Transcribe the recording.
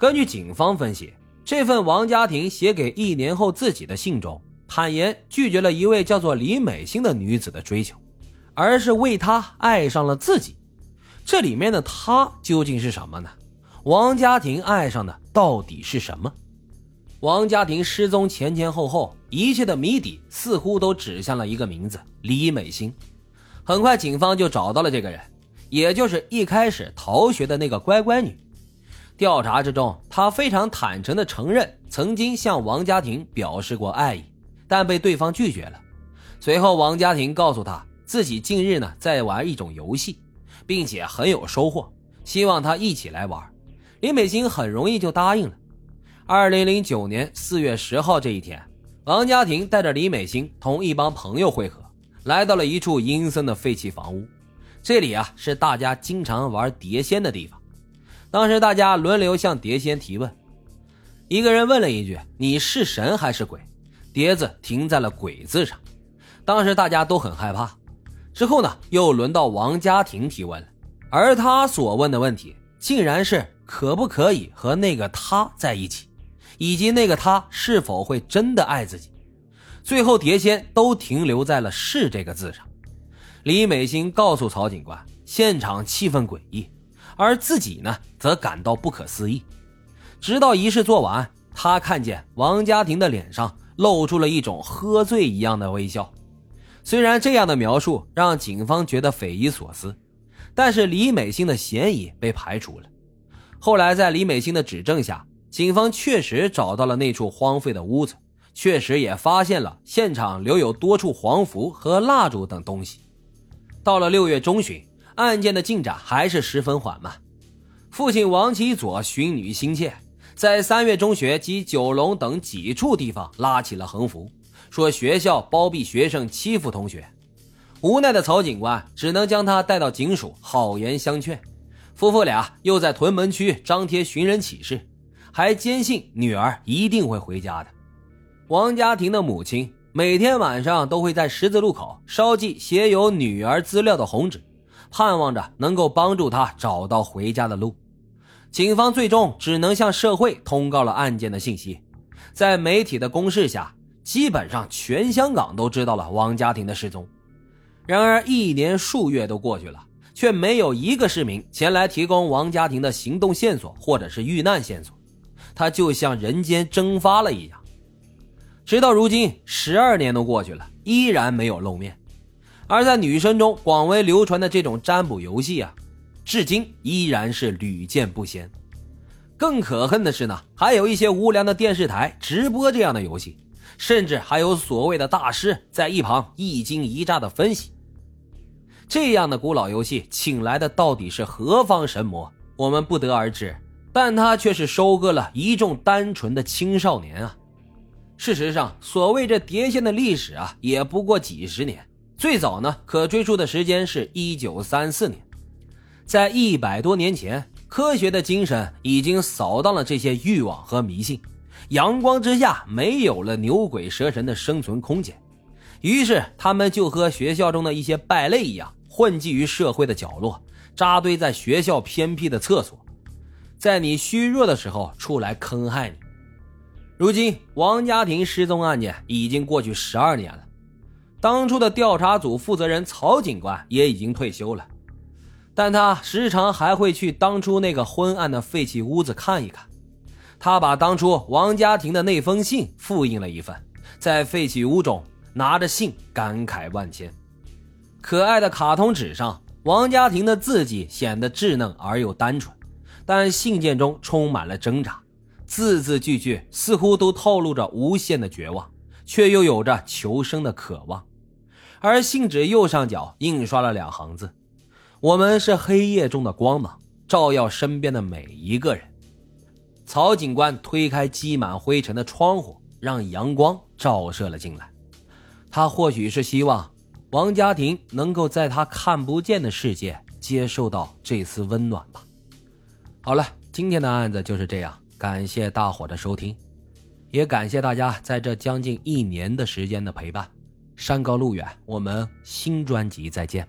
根据警方分析，这份王家庭写给一年后自己的信中，坦言拒绝了一位叫做李美心的女子的追求，而是为她爱上了自己。这里面的她究竟是什么呢？王家庭爱上的到底是什么？王家庭失踪前前后后，一切的谜底似乎都指向了一个名字——李美心。很快，警方就找到了这个人，也就是一开始逃学的那个乖乖女。调查之中，他非常坦诚地承认曾经向王家庭表示过爱意，但被对方拒绝了。随后，王家庭告诉他自己近日呢在玩一种游戏，并且很有收获，希望他一起来玩。李美心很容易就答应了。二零零九年四月十号这一天，王家庭带着李美心同一帮朋友会合，来到了一处阴森的废弃房屋。这里啊是大家经常玩碟仙的地方。当时大家轮流向碟仙提问，一个人问了一句：“你是神还是鬼？”碟子停在了“鬼”字上。当时大家都很害怕。之后呢，又轮到王家庭提问了，而他所问的问题竟然是可不可以和那个他在一起，以及那个他是否会真的爱自己。最后，碟仙都停留在了“是”这个字上。李美心告诉曹警官，现场气氛诡异。而自己呢，则感到不可思议。直到仪式做完，他看见王家庭的脸上露出了一种喝醉一样的微笑。虽然这样的描述让警方觉得匪夷所思，但是李美心的嫌疑被排除了。后来，在李美心的指证下，警方确实找到了那处荒废的屋子，确实也发现了现场留有多处黄符和蜡烛等东西。到了六月中旬。案件的进展还是十分缓慢。父亲王启佐寻女心切，在三月中学及九龙等几处地方拉起了横幅，说学校包庇学生欺负同学。无奈的曹警官只能将他带到警署，好言相劝。夫妇俩又在屯门区张贴寻人启事，还坚信女儿一定会回家的。王家庭的母亲每天晚上都会在十字路口烧记写有女儿资料的红纸。盼望着能够帮助他找到回家的路，警方最终只能向社会通告了案件的信息。在媒体的攻势下，基本上全香港都知道了王家庭的失踪。然而，一年数月都过去了，却没有一个市民前来提供王家庭的行动线索或者是遇难线索。他就像人间蒸发了一样。直到如今，十二年都过去了，依然没有露面。而在女生中广为流传的这种占卜游戏啊，至今依然是屡见不鲜。更可恨的是呢，还有一些无良的电视台直播这样的游戏，甚至还有所谓的大师在一旁一惊一乍的分析。这样的古老游戏请来的到底是何方神魔，我们不得而知。但他却是收割了一众单纯的青少年啊！事实上，所谓这碟仙的历史啊，也不过几十年。最早呢，可追溯的时间是一九三四年，在一百多年前，科学的精神已经扫荡了这些欲望和迷信，阳光之下没有了牛鬼蛇神的生存空间，于是他们就和学校中的一些败类一样，混迹于社会的角落，扎堆在学校偏僻的厕所，在你虚弱的时候出来坑害你。如今，王家庭失踪案件已经过去十二年了。当初的调查组负责人曹警官也已经退休了，但他时常还会去当初那个昏暗的废弃屋子看一看。他把当初王家庭的那封信复印了一份，在废弃屋中拿着信感慨万千。可爱的卡通纸上，王家庭的字迹显得稚嫩而又单纯，但信件中充满了挣扎，字字句句似乎都透露着无限的绝望，却又有着求生的渴望。而信纸右上角印刷了两行字：“我们是黑夜中的光芒，照耀身边的每一个人。”曹警官推开积满灰尘的窗户，让阳光照射了进来。他或许是希望王家庭能够在他看不见的世界接受到这丝温暖吧。好了，今天的案子就是这样，感谢大伙的收听，也感谢大家在这将近一年的时间的陪伴。山高路远，我们新专辑再见。